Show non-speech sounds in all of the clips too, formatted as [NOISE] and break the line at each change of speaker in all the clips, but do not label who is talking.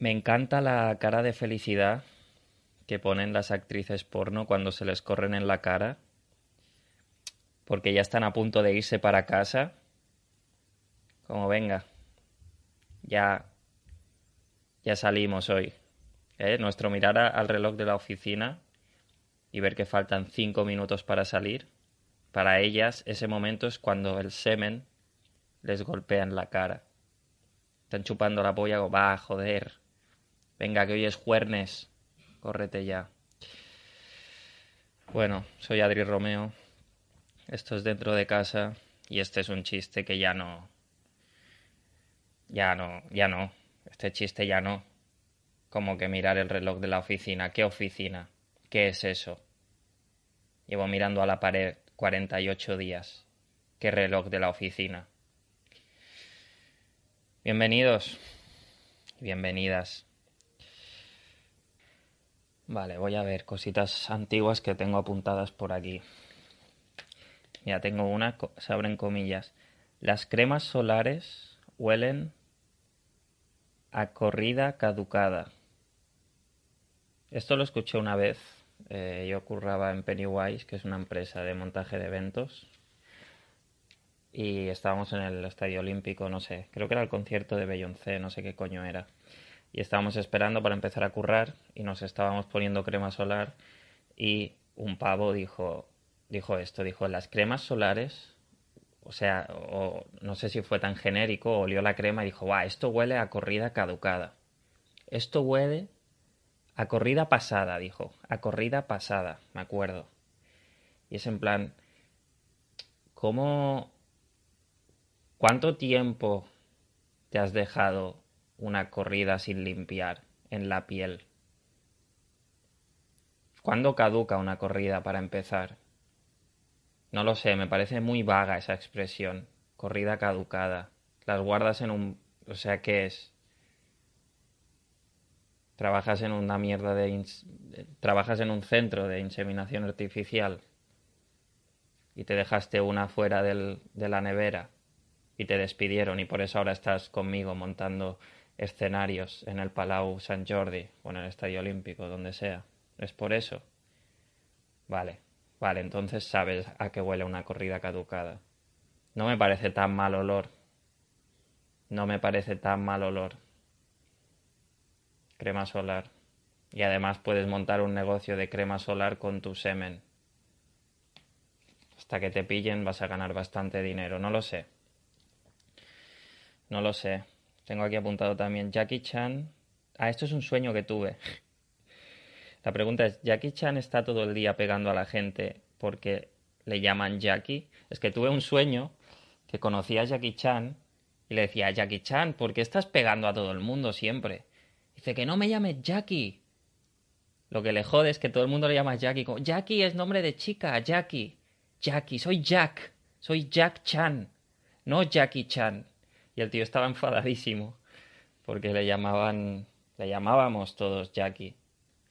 Me encanta la cara de felicidad que ponen las actrices porno cuando se les corren en la cara, porque ya están a punto de irse para casa. Como venga, ya, ya salimos hoy. ¿eh? Nuestro mirar al reloj de la oficina y ver que faltan cinco minutos para salir, para ellas ese momento es cuando el semen les golpea en la cara. Están chupando la polla, va, joder, Venga, que hoy es jueves. Córrete ya. Bueno, soy Adri Romeo. Esto es dentro de casa y este es un chiste que ya no. Ya no, ya no. Este chiste ya no. Como que mirar el reloj de la oficina. ¿Qué oficina? ¿Qué es eso? Llevo mirando a la pared 48 días. ¿Qué reloj de la oficina? Bienvenidos. Bienvenidas. Vale, voy a ver cositas antiguas que tengo apuntadas por aquí. Ya tengo una, se abren comillas. Las cremas solares huelen a corrida caducada. Esto lo escuché una vez. Eh, yo curraba en Pennywise, que es una empresa de montaje de eventos. Y estábamos en el Estadio Olímpico, no sé, creo que era el concierto de Beyoncé, no sé qué coño era y estábamos esperando para empezar a currar y nos estábamos poniendo crema solar y un pavo dijo dijo esto, dijo las cremas solares, o sea, o, no sé si fue tan genérico, olió la crema y dijo, "Guau, esto huele a corrida caducada." Esto huele a corrida pasada, dijo, a corrida pasada, me acuerdo. Y es en plan, ¿cómo cuánto tiempo te has dejado una corrida sin limpiar en la piel? ¿Cuándo caduca una corrida para empezar? No lo sé, me parece muy vaga esa expresión. Corrida caducada. Las guardas en un... O sea, ¿qué es? Trabajas en una mierda de... Trabajas en un centro de inseminación artificial y te dejaste una fuera del, de la nevera y te despidieron y por eso ahora estás conmigo montando escenarios en el Palau Sant Jordi o en el Estadio Olímpico, donde sea. ¿Es por eso? Vale, vale, entonces sabes a qué huele una corrida caducada. No me parece tan mal olor. No me parece tan mal olor. Crema solar. Y además puedes montar un negocio de crema solar con tu semen. Hasta que te pillen vas a ganar bastante dinero. No lo sé. No lo sé. Tengo aquí apuntado también Jackie Chan. Ah, esto es un sueño que tuve. La pregunta es, ¿Jackie Chan está todo el día pegando a la gente porque le llaman Jackie? Es que tuve un sueño que conocía a Jackie Chan y le decía, Jackie Chan, ¿por qué estás pegando a todo el mundo siempre? Dice que no me llames Jackie. Lo que le jode es que todo el mundo le llama Jackie. Jackie es nombre de chica, Jackie. Jackie, soy Jack. Soy Jack Chan. No Jackie Chan. El tío estaba enfadadísimo porque le llamaban, le llamábamos todos Jackie.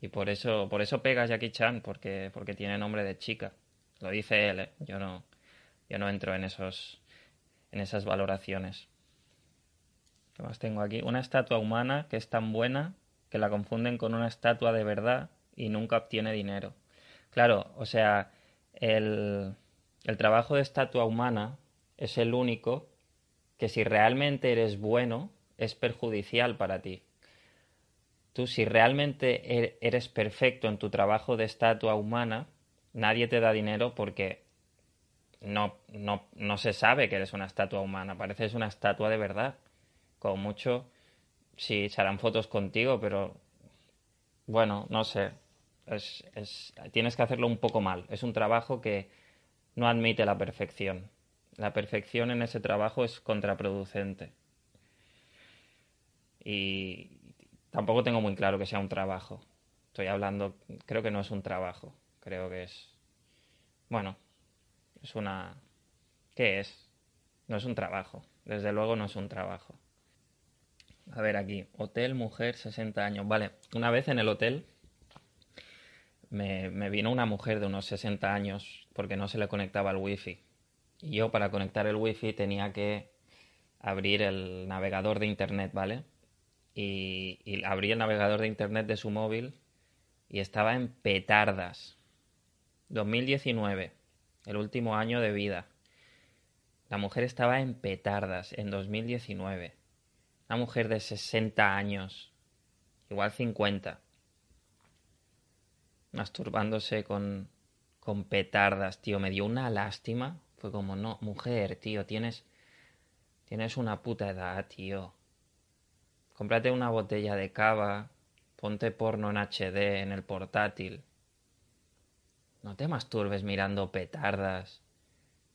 Y por eso, por eso pega Jackie Chan, porque, porque tiene nombre de chica. Lo dice él, ¿eh? yo no, yo no entro en esos, en esas valoraciones. ¿Qué más tengo aquí? Una estatua humana que es tan buena que la confunden con una estatua de verdad y nunca obtiene dinero. Claro, o sea, el, el trabajo de estatua humana es el único que si realmente eres bueno es perjudicial para ti. Tú si realmente er-, eres perfecto en tu trabajo de estatua humana, nadie te da dinero porque no, no, no se sabe que eres una estatua humana, pareces una estatua de verdad. Como mucho, sí, se harán fotos contigo, pero bueno, no sé. Es, es, tienes que hacerlo un poco mal. Es un trabajo que no admite la perfección. La perfección en ese trabajo es contraproducente. Y tampoco tengo muy claro que sea un trabajo. Estoy hablando, creo que no es un trabajo. Creo que es... Bueno, es una... ¿Qué es? No es un trabajo. Desde luego no es un trabajo. A ver aquí, hotel, mujer, 60 años. Vale, una vez en el hotel me, vino una mujer de unos 60 años porque no se le conectaba el wifi. Yo para conectar el wifi tenía que abrir el navegador de internet, ¿vale? y, y abrí el navegador de internet de su móvil y estaba en petardas. 2019, el último año de vida. La mujer estaba en petardas en 2019. Una mujer de 60 años, igual 50, masturbándose con, con petardas, tío. Me dio una lástima. Fue como, no, mujer, tío, tienes, tienes una puta edad, tío. Cómprate una botella de cava, ponte porno en HD en el portátil. No te masturbes mirando petardas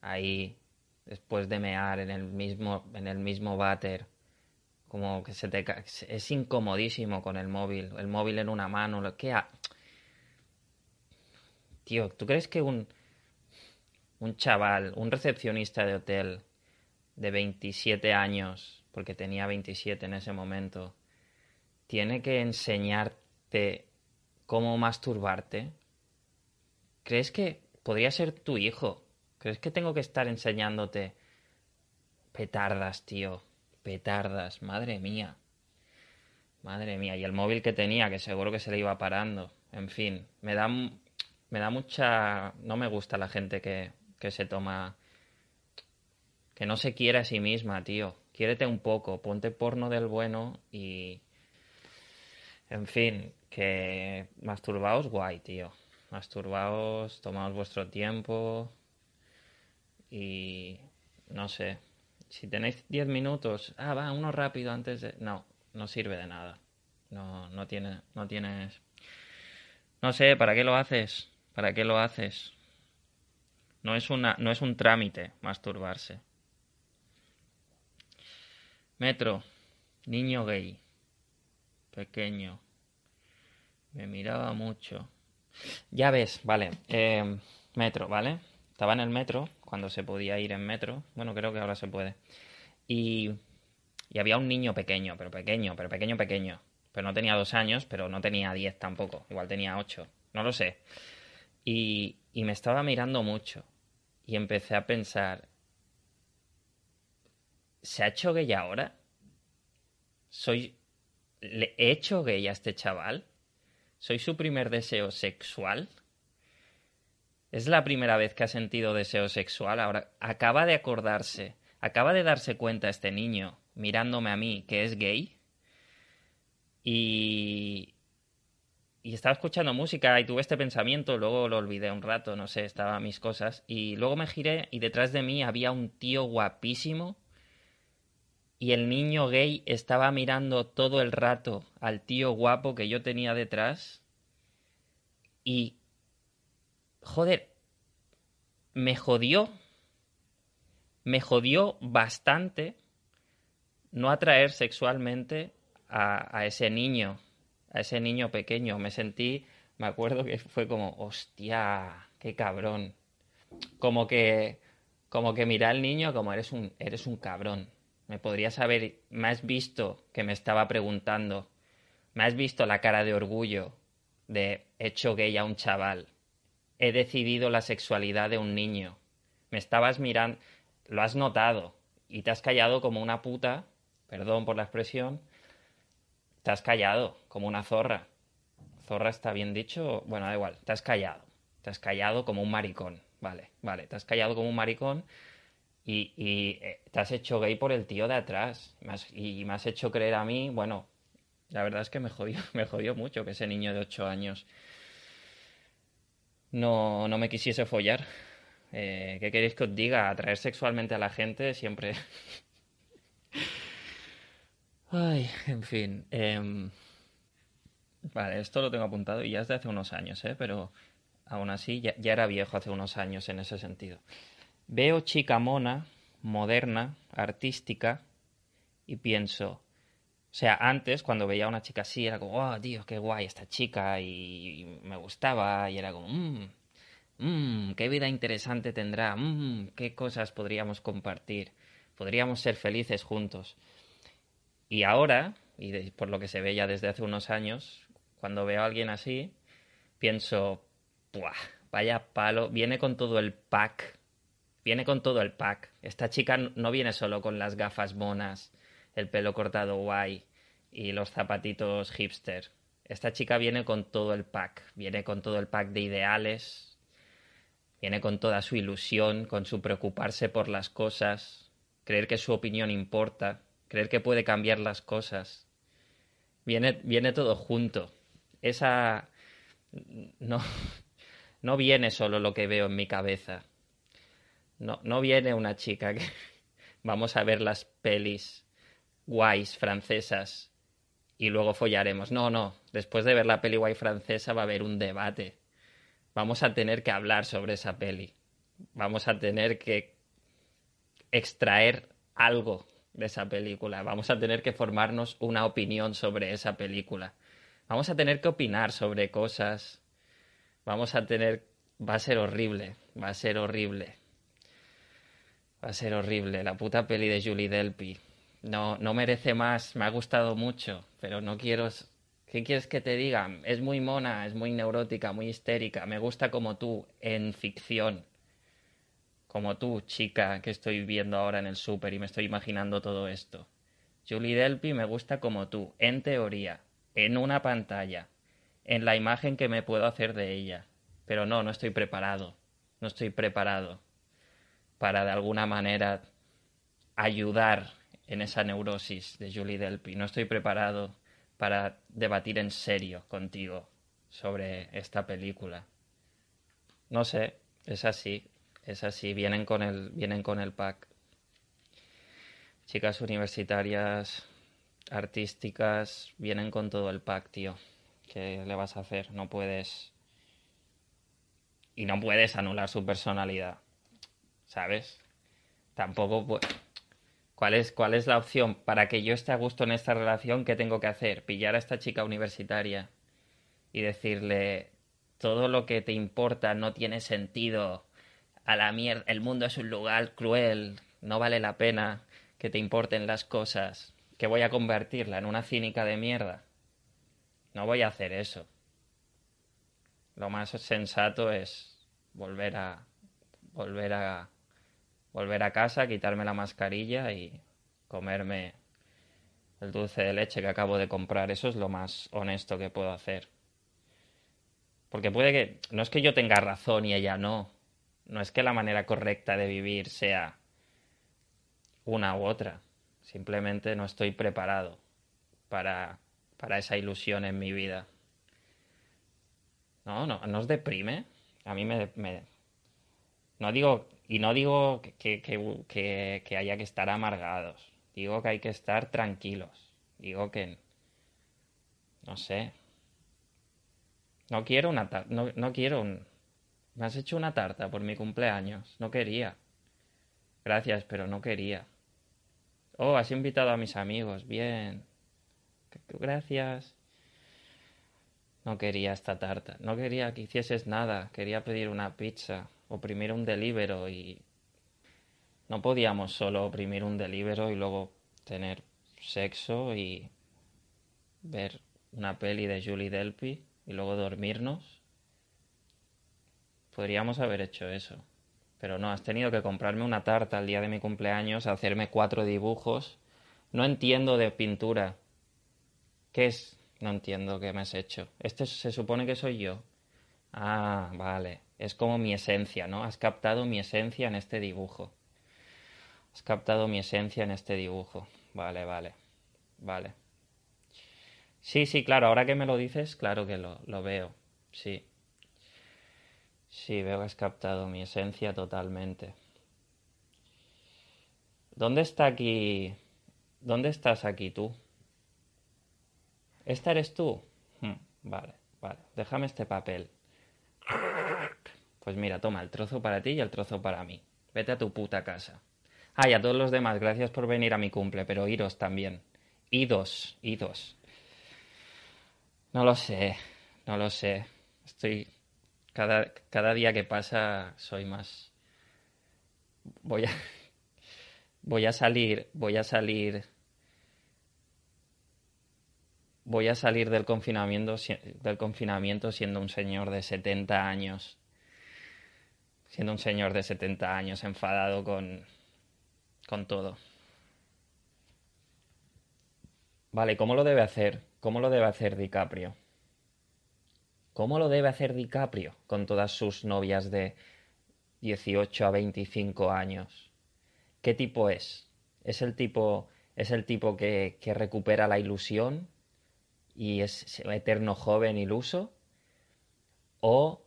ahí después de mear en el mismo en el mismo váter. Como que se te es incomodísimo con el móvil, el móvil en una mano, lo que Tío, ¿tú crees que un un chaval, un recepcionista de hotel de 27 años, porque tenía 27 en ese momento, tiene que enseñarte cómo masturbarte? ¿Crees que podría ser tu hijo? ¿Crees que tengo que estar enseñándote petardas, tío? Petardas, madre mía. Madre mía, y el móvil que tenía, que seguro que se le iba parando. En fin, me da, me da mucha... No me gusta la gente que, que se toma... Que no se quiere a sí misma, tío. Quiérete un poco, ponte porno del bueno y... En fin, que masturbaos guay, tío. Masturbaos, tomaos vuestro tiempo, y no sé, si tenéis 10 minutos, ah, va, uno rápido antes de... No, no sirve de nada. No, no, tiene, no tienes... No sé, ¿para qué lo haces? ¿Para qué lo haces? No es, una, no es un trámite masturbarse. Metro, niño gay, pequeño. Me miraba mucho. Ya ves, vale. Eh, metro, ¿vale? Estaba en el metro, cuando se podía ir en metro. Bueno, creo que ahora se puede. Y, y había un niño pequeño, pero pequeño, pero pequeño, pequeño. Pero no tenía dos años, pero no tenía diez tampoco. Igual tenía ocho. No lo sé. Y, y me estaba mirando mucho. Y empecé a pensar, ¿se ha hecho gay ahora? ¿Soy... ¿Le he hecho gay a este chaval? ¿Soy su primer deseo sexual? Es la primera vez que ha sentido deseo sexual. Ahora acaba de acordarse, acaba de darse cuenta este niño, mirándome a mí, que es gay. Y. Y estaba escuchando música y tuve este pensamiento, luego lo olvidé un rato, no sé, estaba mis cosas. Y luego me giré y detrás de mí había un tío guapísimo. Y el niño gay estaba mirando todo el rato al tío guapo que yo tenía detrás. Y joder, me jodió, me jodió bastante no atraer sexualmente a, a, ese niño, a ese niño pequeño. Me sentí, me acuerdo que fue como, hostia, qué cabrón. Como que, como que mira al niño como eres un, eres un cabrón. Me podrías haber, me has visto que me estaba preguntando, me has visto la cara de orgullo de hecho gay a un chaval he decidido la sexualidad de un niño. Me estabas mirando, lo has notado y te has callado como una puta, perdón por la expresión, te has callado como una zorra. Zorra está bien dicho, bueno, da igual, te has callado, te has callado como un maricón, vale, vale, te has callado como un maricón y, y eh, te has hecho gay por el tío de atrás y me has hecho creer a mí, bueno, la verdad es que me jodió, [LAUGHS] me jodió mucho que ese niño de 8 años no, no me quisiese follar. Eh, ¿Qué queréis que os diga? Atraer sexualmente a la gente siempre. [LAUGHS] Ay, en fin. Eh... Vale, esto lo tengo apuntado y ya es de hace unos años, ¿eh? Pero aún así ya, ya era viejo hace unos años en ese sentido. Veo chica mona, moderna, artística y pienso, o sea, antes, cuando veía a una chica así, era como, oh, tío, qué guay esta chica, y, me gustaba, y era como, mmm, mmm, qué vida interesante tendrá, mmm, qué cosas podríamos compartir, podríamos ser felices juntos. Y ahora, y por lo que se ve ya desde hace unos años, cuando veo a alguien así, pienso, ¡buah! Vaya palo, viene con todo el pack, viene con todo el pack. Esta chica no viene solo con las gafas monas el pelo cortado guay y los zapatitos hipster. Esta chica viene con todo el pack, viene con todo el pack de ideales, viene con toda su ilusión, con su preocuparse por las cosas, creer que su opinión importa, creer que puede cambiar las cosas. Viene, viene todo junto. Esa no, no viene solo lo que veo en mi cabeza. No, no viene una chica que [LAUGHS] vamos a ver las pelis guays francesas y luego follaremos. No, no. Después de ver la peli guay francesa va a haber un debate. Vamos a tener que hablar sobre esa peli. Vamos a tener que extraer algo de esa película. Vamos a tener que formarnos una opinión sobre esa película. Vamos a tener que opinar sobre cosas. Vamos a tener... Va a ser horrible. Va a ser horrible. Va a ser horrible. La puta peli de Julie Delpy. No, no merece más. Me ha gustado mucho. Pero no quiero... ¿Qué quieres que te diga? Es muy mona, es muy neurótica, muy histérica. Me gusta como tú, en ficción como tú, chica, que estoy viendo ahora en el súper y me estoy imaginando todo esto. Julie Delpy me gusta como tú, en teoría, en una pantalla, en la imagen que me puedo hacer de ella. Pero no, no estoy preparado. No estoy preparado para de alguna manera ayudar en esa neurosis de Julie Delpy. No estoy preparado para debatir en serio contigo sobre esta película. No sé, es así. Es así, vienen con el, vienen con el pack. Chicas universitarias, artísticas, vienen con todo el pack, tío. ¿Qué le vas a hacer? No puedes. Y no puedes anular su personalidad. ¿Sabes? Tampoco. ¿Cuál es, ¿Cuál es la opción? Para que yo esté a gusto en esta relación, ¿qué tengo que hacer? Pillar a esta chica universitaria y decirle: todo lo que te importa no tiene sentido a la mierda, el mundo es un lugar cruel, no vale la pena que te importen las cosas, que voy a convertirla en una cínica de mierda. No voy a hacer eso. Lo más sensato es volver a volver a volver a casa, quitarme la mascarilla y comerme el dulce de leche que acabo de comprar. Eso es lo más honesto que puedo hacer. Porque puede que no es que yo tenga razón y ella no, no es que la manera correcta de vivir sea una u otra. Simplemente no estoy preparado para, para esa ilusión en mi vida. No, no, nos deprime. A mí me, no digo, y no digo que, que, que, haya que estar amargados. Digo que hay que estar tranquilos. Digo que, no sé. No quiero una, no, no quiero un, me has hecho una tarta por mi cumpleaños. No quería. Gracias, pero no quería. Oh, has invitado a mis amigos. Bien. Gracias. No quería esta tarta. No quería que hicieses nada. Quería pedir una pizza. Oprimir un delibero y... No podíamos solo oprimir un delibero y luego tener sexo y ver una peli de Julie Delpy y luego dormirnos. Podríamos haber hecho eso. Pero no, has tenido que comprarme una tarta el día de mi cumpleaños, hacerme cuatro dibujos. No entiendo de pintura. ¿Qué es? No entiendo qué me has hecho. Este se supone que soy yo. Ah, vale. Es como mi esencia, ¿no? Has captado mi esencia en este dibujo. Has captado mi esencia en este dibujo. Vale, vale. Vale. Sí, sí, claro. Ahora que me lo dices, claro que lo, lo veo. Sí. Sí, veo que has captado mi esencia totalmente. ¿Dónde está aquí? ¿Dónde estás aquí tú? ¿Esta eres tú? Hmm, vale, vale. Déjame este papel. Pues mira, toma el trozo para ti y el trozo para mí. Vete a tu puta casa. Ah, y a todos los demás, gracias por venir a mi cumple, pero iros también. Idos, idos. No lo sé, no lo sé. Estoy cada, cada día que pasa soy más. Voy a. Voy a salir. Voy a salir. Voy a salir del confinamiento, del confinamiento siendo un señor de 70 años. Siendo un señor de 70 años enfadado con, con todo. Vale, ¿cómo lo debe hacer? ¿Cómo lo debe hacer DiCaprio? ¿Cómo lo debe hacer DiCaprio con todas sus novias de 18 a 25 años? ¿Qué tipo es? ¿Es el tipo, es el tipo que, recupera la ilusión y es eterno joven iluso? ¿O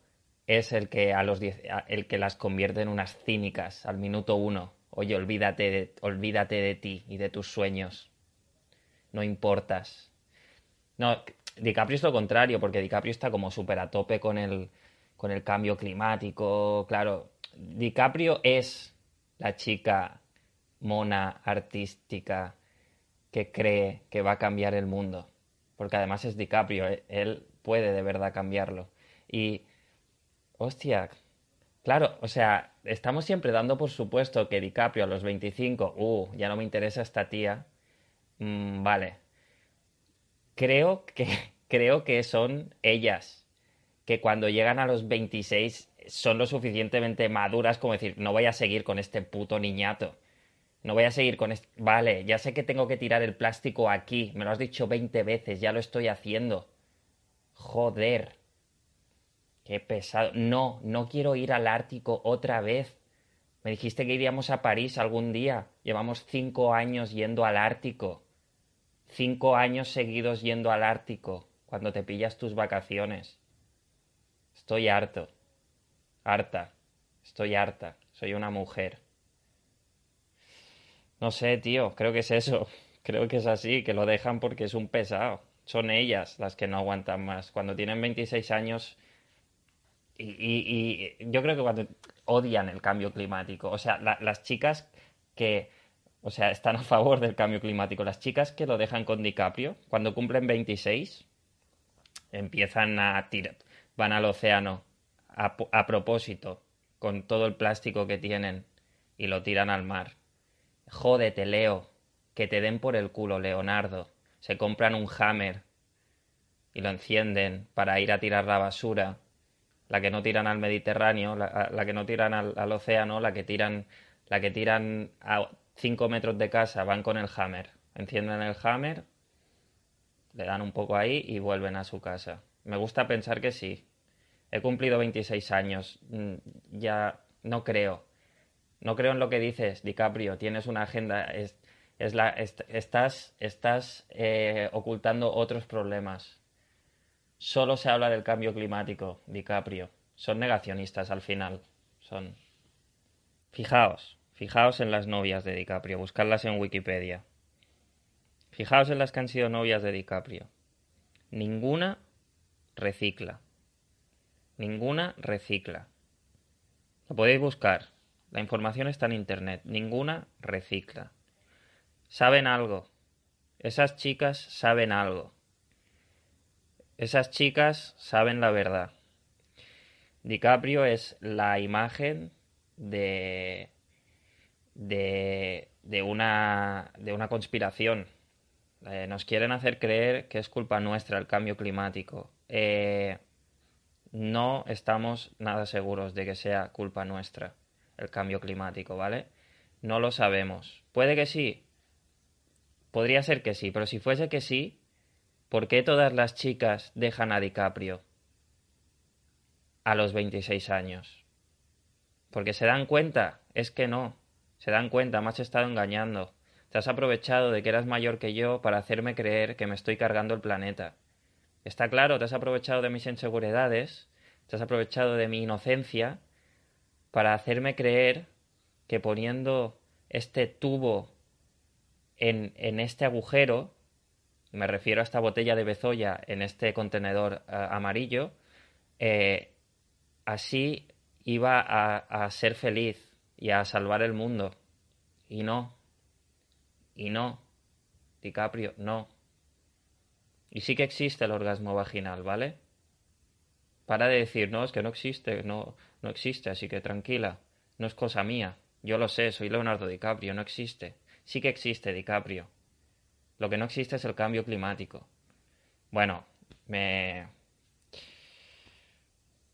es el que, a los el que las convierte en unas cínicas al minuto uno? Oye, olvídate de, olvídate de ti y de tus sueños no importas. No, DiCaprio es lo contrario, porque DiCaprio está como súper a tope con el, con el cambio climático. Claro, DiCaprio es la chica mona, artística, que cree que va a cambiar el mundo. Porque además es DiCaprio, e, él puede de verdad cambiarlo. Y, hostia, claro, o sea, estamos siempre dando por supuesto que DiCaprio a los 25, uh, ya no me interesa esta tía, Mm, vale. Creo que, [LAUGHS] creo que son ellas, que cuando llegan a los 26 son lo suficientemente maduras como decir, no voy a seguir con este puto niñato. No voy a seguir con este... Vale, ya sé que tengo que tirar el plástico aquí. Me lo has dicho 20 veces, ya lo estoy haciendo. Joder. Qué pesado. No, no quiero ir al Ártico otra vez. Me dijiste que iríamos a París algún día. Llevamos cinco años yendo al Ártico. Cinco años seguidos yendo al Ártico cuando te pillas tus vacaciones. Estoy harto. Harta. Estoy harta. Soy una mujer. No sé, tío. Creo que es eso. [LAUGHS] Creo que es así, que lo dejan porque es un pesado. Son ellas las que no aguantan más. Cuando tienen 26 años... Y, yo creo que cuando odian el cambio climático. O sea, las chicas que o sea, están a favor del cambio climático. Las chicas que lo dejan con DiCaprio, cuando cumplen 26, empiezan a tirar, van al océano a, a propósito, con todo el plástico que tienen, y lo tiran al mar. Jódete, Leo, que te den por el culo, Leonardo. Se compran un hammer y lo encienden para ir a tirar la basura. La que no tiran al Mediterráneo, la, que no tiran al, al, océano, la que tiran, la que tiran a 5 metros de casa, van con el hammer, encienden el hammer, le dan un poco ahí y vuelven a su casa. Me gusta pensar que sí. He cumplido 26 años, mm, ya no creo. No creo en lo que dices, DiCaprio. Tienes una agenda, es, la, estás, estás eh, ocultando otros problemas. Solo se habla del cambio climático, DiCaprio. Son negacionistas al final. Son. Fijaos, Fijaos en las novias de DiCaprio, buscadlas en Wikipedia. Fijaos en las que han sido novias de DiCaprio. Ninguna recicla. Ninguna recicla. Lo podéis buscar. La información está en Internet. Ninguna recicla. Saben algo. Esas chicas saben algo. Esas chicas saben la verdad. DiCaprio es la imagen de de, una, de una conspiración. Eh, nos quieren hacer creer que es culpa nuestra el cambio climático. Eh, no estamos nada seguros de que sea culpa nuestra el cambio climático, ¿vale? No lo sabemos. Puede que sí. Podría ser que sí, pero si fuese que sí, ¿por qué todas las chicas dejan a DiCaprio a los 26 años? Porque se dan cuenta, es que no. Se dan cuenta, me has estado engañando. Te has aprovechado de que eras mayor que yo para hacerme creer que me estoy cargando el planeta. Está claro, te has aprovechado de mis inseguridades, te has aprovechado de mi inocencia para hacerme creer que poniendo este tubo en, en este agujero, me refiero a esta botella de bezoya en este contenedor eh, amarillo, eh, así iba a, a ser feliz y a salvar el mundo. Y no. Y no. DiCaprio, no. Y sí que existe el orgasmo vaginal, ¿vale? Para de decir, no, es que no existe, no, no existe, así que tranquila, no es cosa mía. Yo lo sé, soy Leonardo DiCaprio, no existe. Sí que existe DiCaprio. Lo que no existe es el cambio climático. Bueno, me...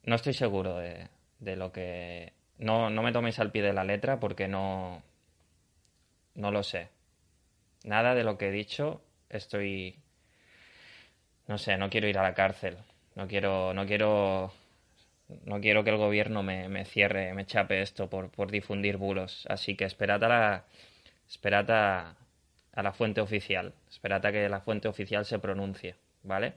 No estoy seguro de, de lo que no, no me toméis al pie de la letra porque no, no lo sé. Nada de lo que he dicho estoy... No sé, no quiero ir a la cárcel. No quiero, no quiero, no quiero que el gobierno me, cierre, me chape esto por, por difundir bulos. Así que esperad a la, esperad a la fuente oficial. Esperad a que la fuente oficial se pronuncie, ¿vale?